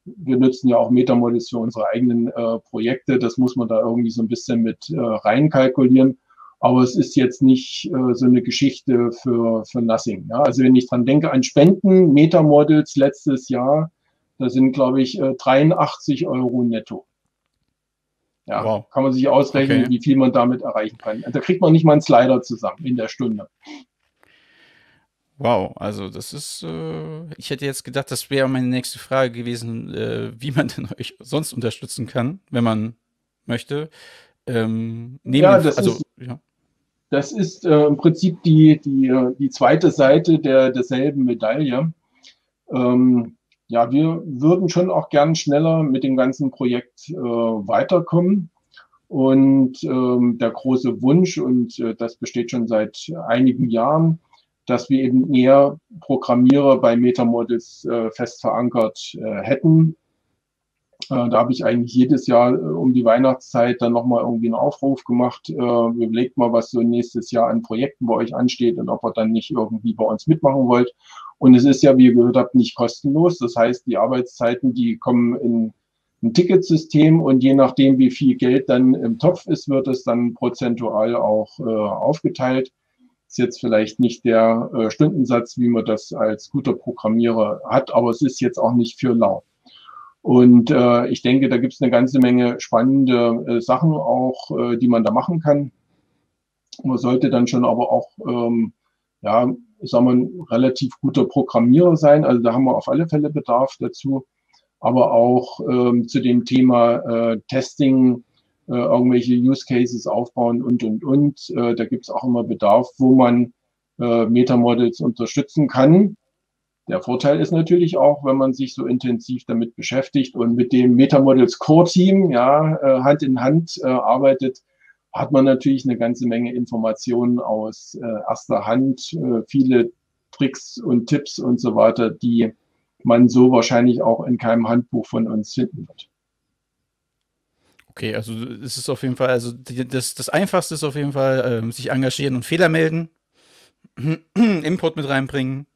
Wir nutzen ja auch Metamodels für unsere eigenen äh, Projekte. Das muss man da irgendwie so ein bisschen mit äh, reinkalkulieren. Aber es ist jetzt nicht äh, so eine Geschichte für, für Nothing. Ja? Also wenn ich dran denke an Spenden, Metamodels letztes Jahr, da sind, glaube ich, 83 äh, Euro netto. Ja, wow. kann man sich ausrechnen, okay. wie viel man damit erreichen kann. Da kriegt man nicht mal einen Slider zusammen in der Stunde. Wow, also das ist, äh, ich hätte jetzt gedacht, das wäre meine nächste Frage gewesen, äh, wie man denn euch sonst unterstützen kann, wenn man möchte. Ähm, ja, das also, ist, ja. Das ist äh, im Prinzip die, die, äh, die zweite Seite der, derselben Medaille. Ähm, ja, wir würden schon auch gern schneller mit dem ganzen Projekt äh, weiterkommen. Und ähm, der große Wunsch, und äh, das besteht schon seit einigen Jahren, dass wir eben mehr Programmierer bei Metamodels äh, fest verankert äh, hätten. Äh, da habe ich eigentlich jedes Jahr äh, um die Weihnachtszeit dann nochmal irgendwie einen Aufruf gemacht. Äh, überlegt mal, was so nächstes Jahr an Projekten bei euch ansteht und ob ihr dann nicht irgendwie bei uns mitmachen wollt. Und es ist ja, wie ihr gehört habt, nicht kostenlos. Das heißt, die Arbeitszeiten, die kommen in ein Ticketsystem und je nachdem, wie viel Geld dann im Topf ist, wird es dann prozentual auch äh, aufgeteilt. Ist jetzt vielleicht nicht der äh, Stundensatz, wie man das als guter Programmierer hat, aber es ist jetzt auch nicht für lau. Und äh, ich denke, da gibt es eine ganze Menge spannende äh, Sachen auch, äh, die man da machen kann. Man sollte dann schon aber auch, ähm, ja, sagen wir, ein relativ guter Programmierer sein. Also da haben wir auf alle Fälle Bedarf dazu. Aber auch ähm, zu dem Thema äh, Testing, äh, irgendwelche Use Cases aufbauen und, und, und. Äh, da gibt es auch immer Bedarf, wo man äh, Metamodels unterstützen kann. Der Vorteil ist natürlich auch, wenn man sich so intensiv damit beschäftigt und mit dem Metamodels Core Team ja, äh, Hand in Hand äh, arbeitet, hat man natürlich eine ganze Menge Informationen aus äh, erster Hand, äh, viele Tricks und Tipps und so weiter, die man so wahrscheinlich auch in keinem Handbuch von uns finden wird. Okay, also es ist auf jeden Fall, also das, das Einfachste ist auf jeden Fall, ähm, sich engagieren und Fehler melden, Input mit reinbringen.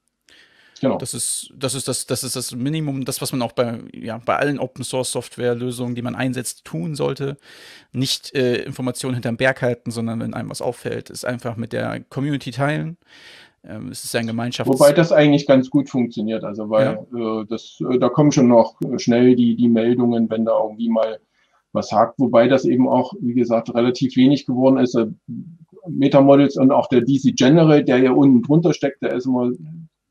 Genau. Das ist, das ist das, das ist das Minimum, das, was man auch bei, ja, bei allen Open Source Software Lösungen, die man einsetzt, tun sollte. Nicht äh, Informationen hinterm Berg halten, sondern wenn einem was auffällt, ist einfach mit der Community teilen. Ähm, es ist ein Gemeinschafts... Wobei das eigentlich ganz gut funktioniert, also weil ja. äh, das, äh, da kommen schon noch schnell die, die Meldungen, wenn da irgendwie mal was hakt, wobei das eben auch, wie gesagt, relativ wenig geworden ist. Äh, Metamodels und auch der DC General, der ja unten drunter steckt, der ist immer,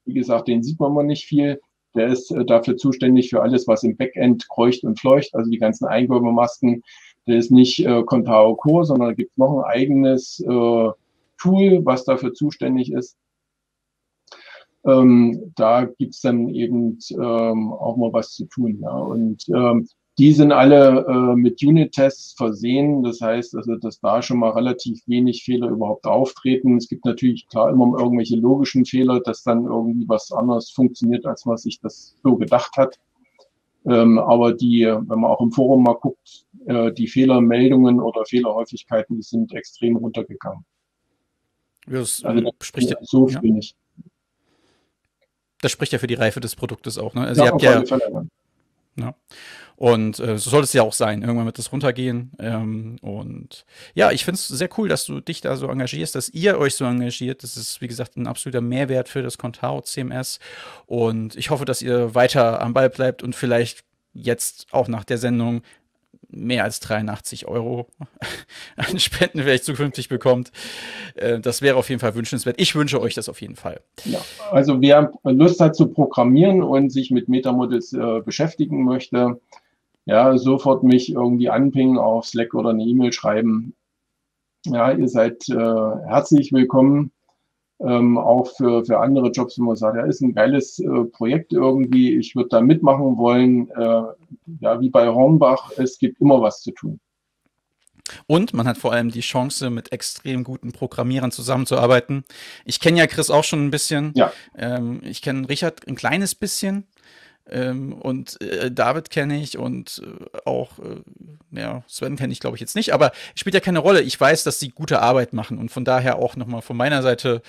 wie gesagt, den sieht man mal nicht viel. Der ist äh, dafür zuständig für alles, was im Backend kreucht und fleucht, also die ganzen Eingabemasken. Der ist nicht äh, Contao Core, sondern da gibt es noch ein eigenes äh, Tool, was dafür zuständig ist. Ähm, da gibt's dann eben ähm, auch mal was zu tun. Ja. Und ähm, die sind alle äh, mit Unit-Tests versehen. Das heißt, also, dass da schon mal relativ wenig Fehler überhaupt auftreten. Es gibt natürlich klar immer irgendwelche logischen Fehler, dass dann irgendwie was anderes funktioniert, als man sich das so gedacht hat. Ähm, aber die, wenn man auch im Forum mal guckt, äh, die Fehlermeldungen oder Fehlerhäufigkeiten, die sind extrem runtergegangen. Das, also, das spricht ja, so viel ja. nicht. Das spricht ja für die Reife des Produktes auch. Ne? Also ja, ihr habt ja, ja. Und äh, so soll es ja auch sein. Irgendwann wird das runtergehen. Ähm, und ja, ich finde es sehr cool, dass du dich da so engagierst, dass ihr euch so engagiert. Das ist, wie gesagt, ein absoluter Mehrwert für das Contao CMS. Und ich hoffe, dass ihr weiter am Ball bleibt und vielleicht jetzt auch nach der Sendung mehr als 83 Euro an Spenden vielleicht zukünftig bekommt. Äh, das wäre auf jeden Fall wünschenswert. Ich wünsche euch das auf jeden Fall. Ja, also wer Lust hat zu programmieren und sich mit Metamodels äh, beschäftigen möchte, ja, sofort mich irgendwie anpingen auf Slack oder eine E-Mail schreiben. Ja, ihr seid äh, herzlich willkommen ähm, auch für, für andere Jobs, wenn man sagt, ja, ist ein geiles äh, Projekt irgendwie, ich würde da mitmachen wollen. Äh, ja, wie bei Hornbach, es gibt immer was zu tun. Und man hat vor allem die Chance, mit extrem guten Programmierern zusammenzuarbeiten. Ich kenne ja Chris auch schon ein bisschen. Ja. Ähm, ich kenne Richard ein kleines bisschen. Ähm, und äh, David kenne ich und äh, auch äh, ja, Sven kenne ich, glaube ich, jetzt nicht, aber spielt ja keine Rolle. Ich weiß, dass sie gute Arbeit machen und von daher auch nochmal von meiner Seite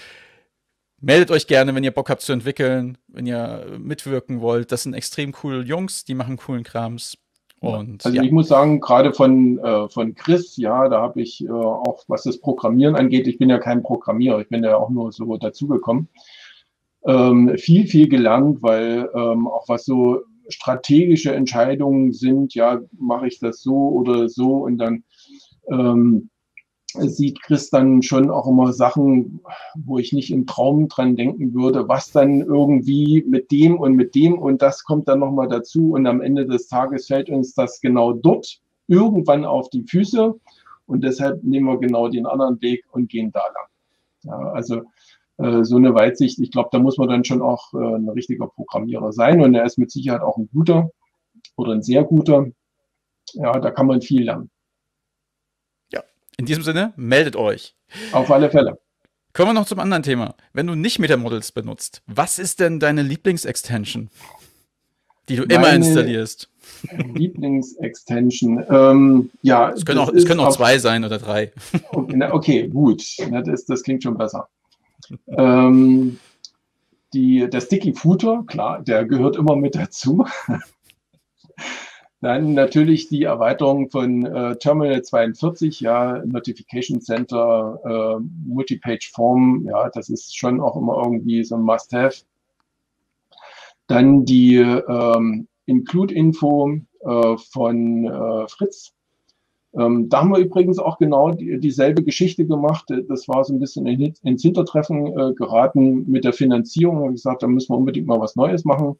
meldet euch gerne, wenn ihr Bock habt zu entwickeln, wenn ihr mitwirken wollt. Das sind extrem coole Jungs, die machen coolen Krams. Und, also ja. ich muss sagen, gerade von, äh, von Chris, ja, da habe ich äh, auch, was das Programmieren angeht, ich bin ja kein Programmierer, ich bin ja auch nur so dazugekommen ähm, viel, viel gelernt, weil ähm, auch was so strategische Entscheidungen sind, ja, mache ich das so oder so und dann ähm, sieht Chris dann schon auch immer Sachen, wo ich nicht im Traum dran denken würde, was dann irgendwie mit dem und mit dem und das kommt dann nochmal dazu und am Ende des Tages fällt uns das genau dort irgendwann auf die Füße und deshalb nehmen wir genau den anderen Weg und gehen da lang. Ja, also so eine Weitsicht, ich glaube, da muss man dann schon auch äh, ein richtiger Programmierer sein und er ist mit Sicherheit auch ein guter oder ein sehr guter. Ja, da kann man viel lernen. Ja, in diesem Sinne, meldet euch. Auf alle Fälle. Kommen wir noch zum anderen Thema. Wenn du nicht Metamodels benutzt, was ist denn deine Lieblingsextension, die du Meine immer installierst? Lieblingsextension. Ähm, ja, es können auch, es können auch zwei sein oder drei. Okay, okay gut. Das, das klingt schon besser ähm, die, der Sticky Footer, klar, der gehört immer mit dazu. Dann natürlich die Erweiterung von äh, Terminal 42, ja, Notification Center, äh, Multipage Form, ja, das ist schon auch immer irgendwie so ein Must-Have. Dann die ähm, Include-Info äh, von äh, Fritz. Ähm, da haben wir übrigens auch genau die, dieselbe Geschichte gemacht. Das war so ein bisschen in, ins Hintertreffen äh, geraten mit der Finanzierung. Habe gesagt, da müssen wir unbedingt mal was Neues machen.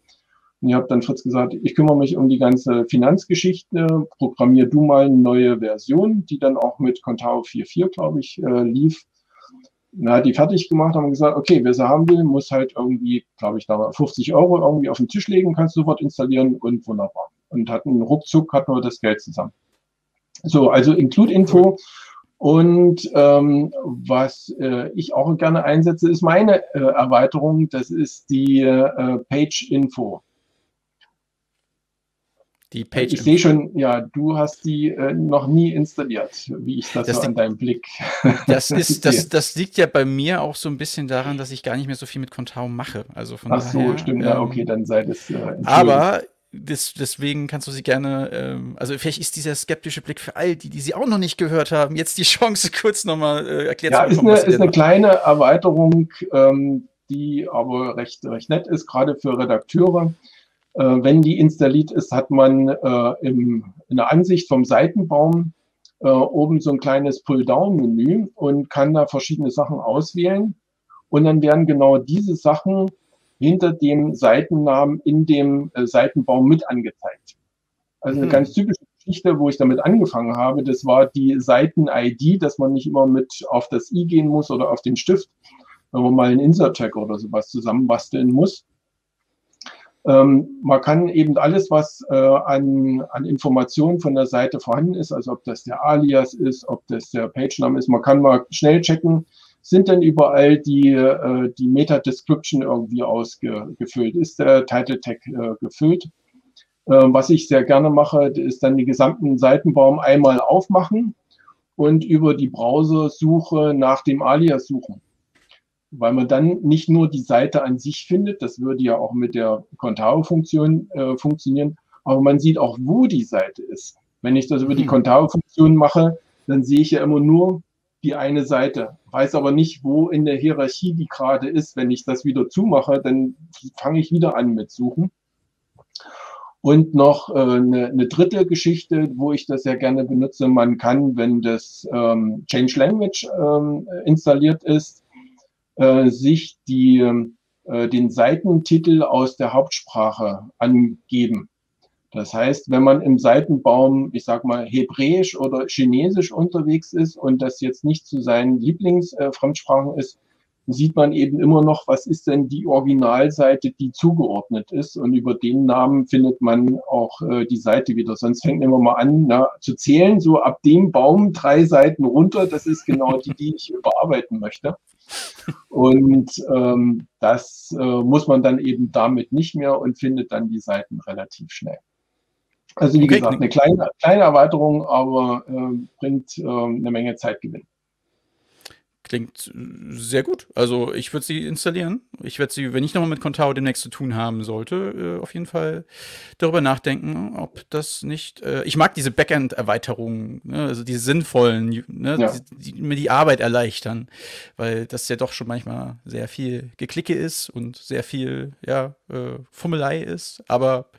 Und ich habe dann Fritz gesagt, ich kümmere mich um die ganze Finanzgeschichte, programmier du mal eine neue Version, die dann auch mit Contao 4.4, glaube ich, äh, lief. Hat die fertig gemacht, haben gesagt, okay, wer sie haben will, muss halt irgendwie, glaube ich, da 50 Euro irgendwie auf den Tisch legen, kannst du sofort installieren und wunderbar. Und hatten ruckzuck hatten wir das Geld zusammen. So, also Include-Info. Und ähm, was äh, ich auch gerne einsetze, ist meine äh, Erweiterung. Das ist die äh, Page-Info. Die Page ich sehe schon, ja, du hast die äh, noch nie installiert, wie ich das, das so an deinem Blick. Das ist, das, das liegt ja bei mir auch so ein bisschen daran, dass ich gar nicht mehr so viel mit Contao mache. Also von Ach so, daher, stimmt, ähm, ja, okay, dann sei das. Äh, aber das, deswegen kannst du sie gerne, ähm, also vielleicht ist dieser skeptische Blick für all die, die sie auch noch nicht gehört haben, jetzt die Chance, kurz nochmal äh, erklärt ja, zu bekommen. Ja, ist eine, ist eine kleine Erweiterung, ähm, die aber recht, recht nett ist, gerade für Redakteure. Äh, wenn die installiert ist, hat man äh, im, in der Ansicht vom Seitenbaum äh, oben so ein kleines Pull-Down-Menü und kann da verschiedene Sachen auswählen. Und dann werden genau diese Sachen hinter dem Seitennamen in dem äh, Seitenbaum mit angezeigt. Also eine mhm. ganz typische Geschichte, wo ich damit angefangen habe, das war die Seiten-ID, dass man nicht immer mit auf das i gehen muss oder auf den Stift, wenn man mal einen Insert-Tag oder sowas zusammenbasteln muss. Ähm, man kann eben alles, was äh, an, an Informationen von der Seite vorhanden ist, also ob das der Alias ist, ob das der Page-Name ist, man kann mal schnell checken, sind denn überall die, äh, die Meta-Description irgendwie ausgefüllt? Ist der Title-Tag äh, gefüllt? Äh, was ich sehr gerne mache, ist dann die gesamten Seitenbaum einmal aufmachen und über die Browsersuche nach dem Alias suchen weil man dann nicht nur die Seite an sich findet, das würde ja auch mit der Contao-Funktion äh, funktionieren, aber man sieht auch, wo die Seite ist. Wenn ich das über die. Contao-Funktion mache, dann sehe ich ja immer nur die eine Seite, weiß aber nicht, wo in der Hierarchie die gerade ist. Wenn ich das wieder zumache, dann fange ich wieder an mit Suchen. Und noch äh, eine, eine dritte Geschichte, wo ich das sehr gerne benutze. Man kann, wenn das ähm, Change Language ähm, installiert ist, äh, sich die, äh, den Seitentitel aus der Hauptsprache angeben. Das heißt, wenn man im Seitenbaum, ich sag mal, Hebräisch oder Chinesisch unterwegs ist und das jetzt nicht zu seinen Lieblingsfremdsprachen äh, ist, sieht man eben immer noch, was ist denn die Originalseite, die zugeordnet ist. Und über den Namen findet man auch äh, die Seite wieder. Sonst fängt immer mal an na, zu zählen, so ab dem Baum drei Seiten runter. Das ist genau die, die ich überarbeiten möchte. Und ähm, das äh, muss man dann eben damit nicht mehr und findet dann die Seiten relativ schnell. Also wie okay. gesagt, eine kleine, kleine Erweiterung, aber äh, bringt äh, eine Menge Zeitgewinn. Klingt sehr gut. Also ich würde sie installieren. Ich werde sie, wenn ich nochmal mit Contao demnächst zu tun haben sollte, äh, auf jeden Fall darüber nachdenken, ob das nicht. Äh, ich mag diese Backend-Erweiterungen, ne? also diese sinnvollen, ne? ja. die, die, mir die Arbeit erleichtern, weil das ja doch schon manchmal sehr viel Geklicke ist und sehr viel ja, äh, Fummelei ist. Aber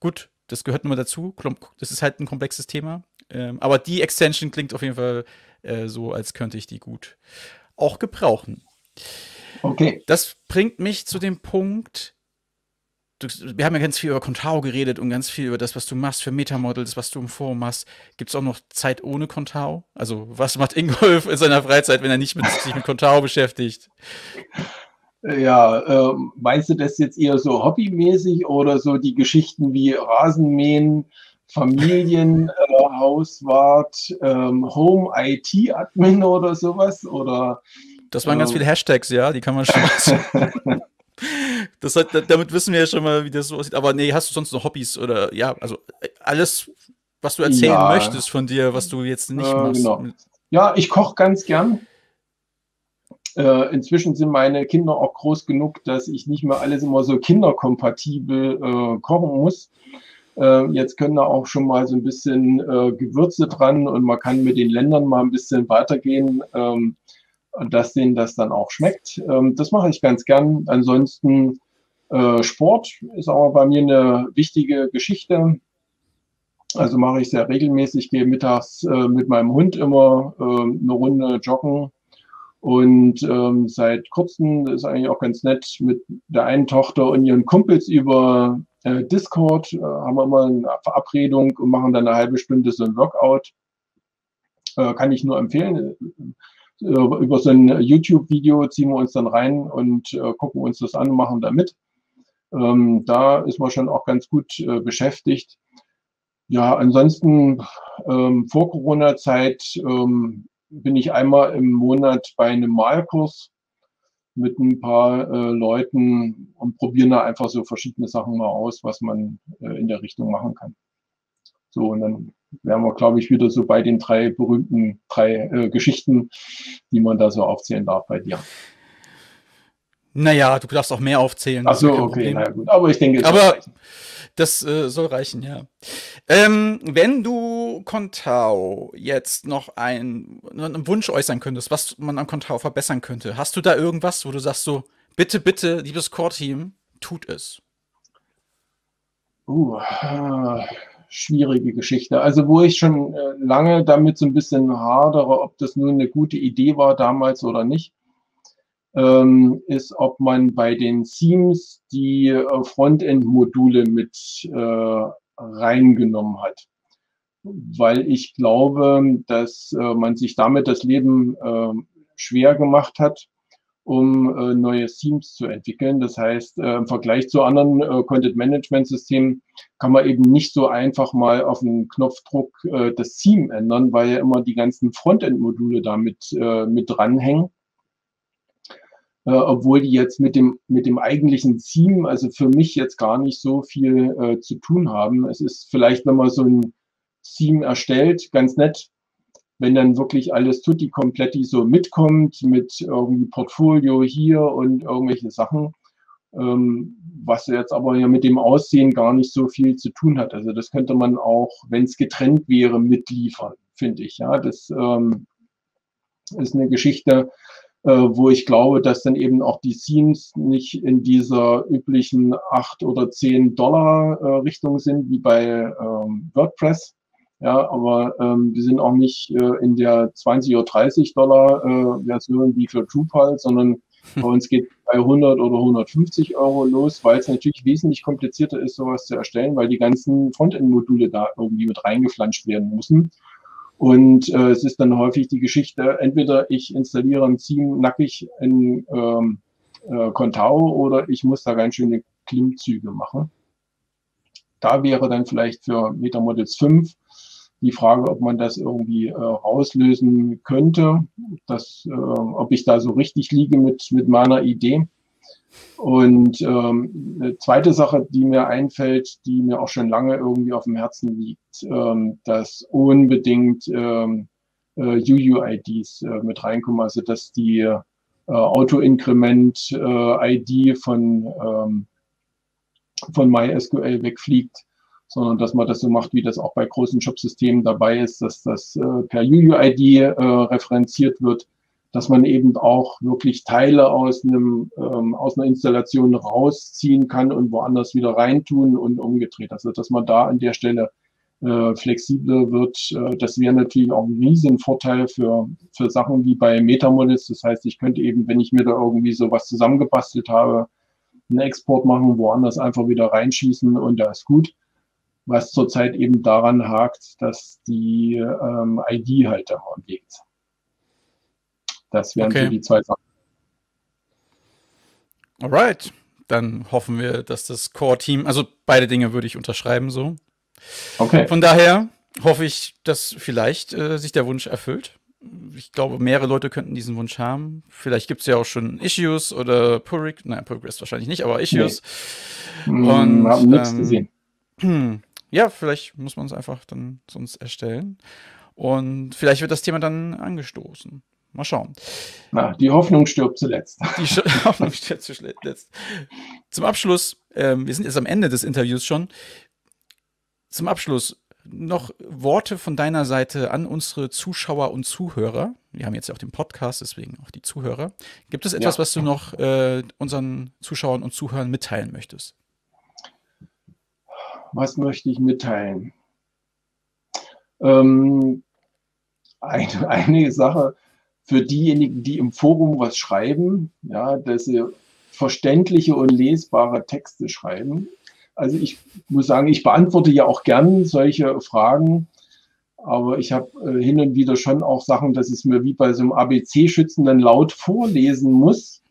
gut, das gehört nur dazu. Das ist halt ein komplexes Thema. Ähm, aber die Extension klingt auf jeden Fall äh, so, als könnte ich die gut auch gebrauchen. Okay. Das bringt mich zu dem Punkt, du, wir haben ja ganz viel über Contao geredet und ganz viel über das, was du machst für Metamodels, was du im Forum machst. Gibt es auch noch Zeit ohne Contao? Also, was macht Ingolf in seiner Freizeit, wenn er nicht mit, sich mit Contao beschäftigt? Ja, äh, meinst du das jetzt eher so hobbymäßig oder so die Geschichten wie Rasenmähen, Familienhauswart, äh, ähm, Home IT Admin oder sowas? Oder, das waren ähm, ganz viele Hashtags, ja, die kann man schon. das hat, damit wissen wir ja schon mal, wie das so aussieht. Aber nee, hast du sonst noch Hobbys oder ja, also äh, alles, was du erzählen ja, möchtest von dir, was du jetzt nicht äh, machst? Genau. Ja, ich koche ganz gern. Äh, inzwischen sind meine Kinder auch groß genug, dass ich nicht mehr alles immer so kinderkompatibel äh, kochen muss. Äh, jetzt können da auch schon mal so ein bisschen äh, Gewürze dran und man kann mit den Ländern mal ein bisschen weitergehen, ähm, dass denen das dann auch schmeckt. Ähm, das mache ich ganz gern. Ansonsten äh, Sport ist aber bei mir eine wichtige Geschichte. Also mache ich sehr regelmäßig, gehe mittags äh, mit meinem Hund immer äh, eine Runde joggen. Und ähm, seit kurzem, ist eigentlich auch ganz nett, mit der einen Tochter und ihren Kumpels über äh, Discord äh, haben wir mal eine Verabredung und machen dann eine halbe Stunde so ein Workout. Äh, kann ich nur empfehlen. Äh, über so ein YouTube-Video ziehen wir uns dann rein und äh, gucken uns das an machen da mit. Ähm, da ist man schon auch ganz gut äh, beschäftigt. Ja, ansonsten ähm, vor Corona-Zeit ähm, bin ich einmal im Monat bei einem Malkurs mit ein paar äh, Leuten und probieren da einfach so verschiedene Sachen mal aus, was man äh, in der Richtung machen kann. So, und dann wären wir, glaube ich, wieder so bei den drei berühmten drei äh, Geschichten, die man da so aufzählen darf bei dir. Naja, du darfst auch mehr aufzählen. Ach so, okay, na gut. Aber ich denke, Aber das äh, soll reichen, ja. Ähm, wenn du Contao jetzt noch ein, einen Wunsch äußern könntest, was man an Contao verbessern könnte, hast du da irgendwas, wo du sagst so, bitte, bitte, liebes Core-Team, tut es? Uh, schwierige Geschichte. Also wo ich schon äh, lange damit so ein bisschen hadere, ob das nun eine gute Idee war damals oder nicht ähm, ist, ob man bei den Themes die äh, Frontend-Module mit äh, reingenommen hat. Weil ich glaube, dass äh, man sich damit das Leben äh, schwer gemacht hat, um äh, neue Themes zu entwickeln. Das heißt, äh, im Vergleich zu anderen äh, Content-Management-Systemen kann man eben nicht so einfach mal auf einen Knopfdruck das Theme ändern, weil ja immer die ganzen Frontend-Module damit mit dranhängen äh, obwohl die jetzt mit dem, mit dem eigentlichen Theme, also für mich jetzt gar nicht so viel äh, zu tun haben. Es ist vielleicht, wenn man so ein Theme erstellt, ganz nett, wenn dann wirklich alles tutti kompletti so mitkommt mit irgendwie Portfolio hier und irgendwelche Sachen, ähm, was jetzt aber ja mit dem Aussehen gar nicht so viel zu tun hat. Also das könnte man auch, wenn es getrennt wäre, mitliefern, finde ich. Ja, das ähm, ist eine Geschichte, wo ich glaube, dass dann eben auch die Scenes nicht in dieser üblichen acht oder zehn Dollar äh, Richtung sind, wie bei ähm, WordPress. Ja, aber ähm, die sind auch nicht äh, in der 20 oder 30 Dollar äh, Version wie für Drupal, sondern bei uns geht bei 100 oder 150 Euro los, weil es natürlich wesentlich komplizierter ist, sowas zu erstellen, weil die ganzen Frontend-Module da irgendwie mit reingeflanscht werden müssen. Und äh, es ist dann häufig die Geschichte, entweder ich installiere ein Theme nackig in ähm, äh, Contao oder ich muss da ganz schöne Klimmzüge machen. Da wäre dann vielleicht für MetaModels 5 die Frage, ob man das irgendwie äh, rauslösen könnte, dass, äh, ob ich da so richtig liege mit, mit meiner Idee. Und ähm, eine zweite Sache, die mir einfällt, die mir auch schon lange irgendwie auf dem Herzen liegt, ähm, dass unbedingt ähm, äh, UUIDs äh, mit reinkommen, also dass die äh, Auto-Increment-ID äh, von, ähm, von MySQL wegfliegt, sondern dass man das so macht, wie das auch bei großen Shop-Systemen dabei ist, dass das äh, per UUID äh, referenziert wird dass man eben auch wirklich Teile aus einem ähm, aus einer Installation rausziehen kann und woanders wieder reintun und umgedreht. Also dass man da an der Stelle äh, flexibler wird, äh, das wäre natürlich auch ein riesen Vorteil für für Sachen wie bei Metamodels. Das heißt, ich könnte eben, wenn ich mir da irgendwie so was zusammengebastelt habe, einen Export machen, woanders einfach wieder reinschießen und da ist gut. Was zurzeit eben daran hakt, dass die ähm, ID halt da liegt. Das wären okay. so die zwei Sachen. Alright. Dann hoffen wir, dass das Core-Team, also beide Dinge würde ich unterschreiben so. Okay. Von daher hoffe ich, dass vielleicht äh, sich der Wunsch erfüllt. Ich glaube, mehrere Leute könnten diesen Wunsch haben. Vielleicht gibt es ja auch schon Issues oder Pull Nein, Progress wahrscheinlich nicht, aber Issues. Nee. Und haben nichts ähm, gesehen. Ja, vielleicht muss man es einfach dann sonst erstellen. Und vielleicht wird das Thema dann angestoßen. Mal schauen. Na, die Hoffnung stirbt zuletzt. Die Hoffnung stirbt zuletzt. Zum Abschluss, ähm, wir sind jetzt am Ende des Interviews schon. zum Abschluss noch Worte von deiner Seite an unsere Zuschauer und Zuhörer. Wir haben jetzt ja auch den Podcast, deswegen auch die Zuhörer. Gibt es etwas, ja. was du noch äh, unseren Zuschauern und Zuhörern mitteilen möchtest? Was möchte ich mitteilen? Ähm, eine, eine Sache für diejenigen, die im Forum was schreiben, ja, dass sie verständliche und lesbare Texte schreiben. Also ich muss sagen, ich beantworte ja auch gern solche Fragen, aber ich habe äh, hin und wieder schon auch Sachen, dass es mir wie bei so einem ABC-Schützen dann laut vorlesen muss,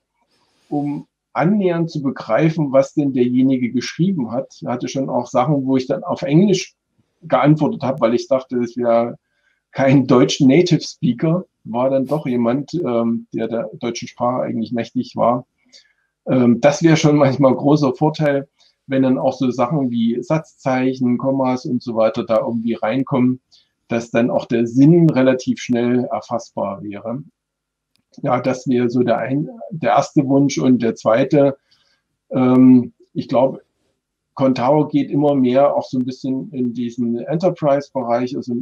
um annähernd zu begreifen, was denn derjenige geschrieben hat. Er hatte schon auch Sachen, wo ich dann auf Englisch geantwortet habe, weil ich dachte, das wäre kein deutschen Native Speaker, war dann doch jemand, ähm, der der deutschen Sprache eigentlich mächtig war. Ähm, das wäre schon manchmal ein großer Vorteil, wenn dann auch so Sachen wie Satzzeichen, Kommas und so weiter da irgendwie reinkommen, dass dann auch der Sinn relativ schnell erfassbar wäre. Ja, das wäre so der, ein, der erste Wunsch. Und der zweite, ähm, ich glaube, Contao geht immer mehr auch so ein bisschen in diesen Enterprise-Bereich, also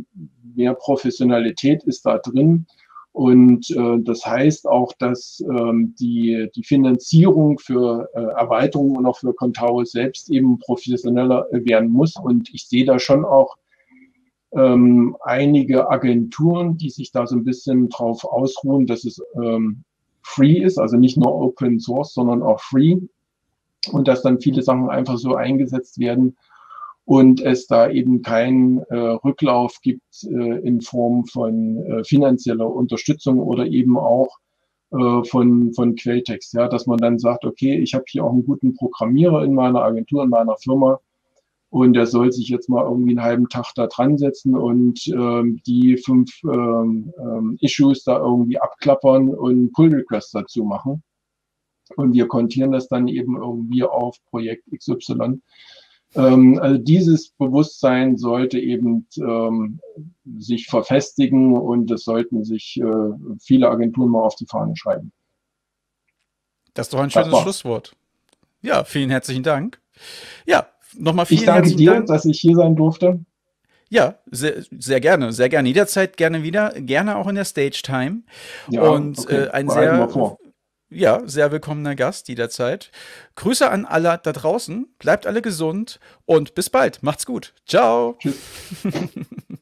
mehr Professionalität ist da drin. Und äh, das heißt auch, dass ähm, die, die Finanzierung für äh, Erweiterungen und auch für Contao selbst eben professioneller werden muss. Und ich sehe da schon auch ähm, einige Agenturen, die sich da so ein bisschen drauf ausruhen, dass es ähm, free ist, also nicht nur Open Source, sondern auch free und dass dann viele Sachen einfach so eingesetzt werden und es da eben keinen äh, Rücklauf gibt äh, in Form von äh, finanzieller Unterstützung oder eben auch äh, von, von Quelltext. Ja, dass man dann sagt, okay, ich habe hier auch einen guten Programmierer in meiner Agentur, in meiner Firma und der soll sich jetzt mal irgendwie einen halben Tag da dran setzen und ähm, die fünf ähm, ähm, Issues da irgendwie abklappern und Pull Requests dazu machen. Und wir kontieren das dann eben irgendwie auf Projekt XY. Ähm, also dieses Bewusstsein sollte eben ähm, sich verfestigen und es sollten sich äh, viele Agenturen mal auf die Fahne schreiben. Das ist doch ein schönes Schlusswort. Ja, vielen herzlichen Dank. Ja, nochmal vielen Ich danke dir, Dank. dass ich hier sein durfte. Ja, sehr, sehr gerne, sehr gerne. Jederzeit gerne wieder, gerne auch in der Stage Time. Ja, und okay. äh, ein sehr ja, sehr willkommener Gast jederzeit. Grüße an alle da draußen, bleibt alle gesund und bis bald. Macht's gut. Ciao. Tschüss.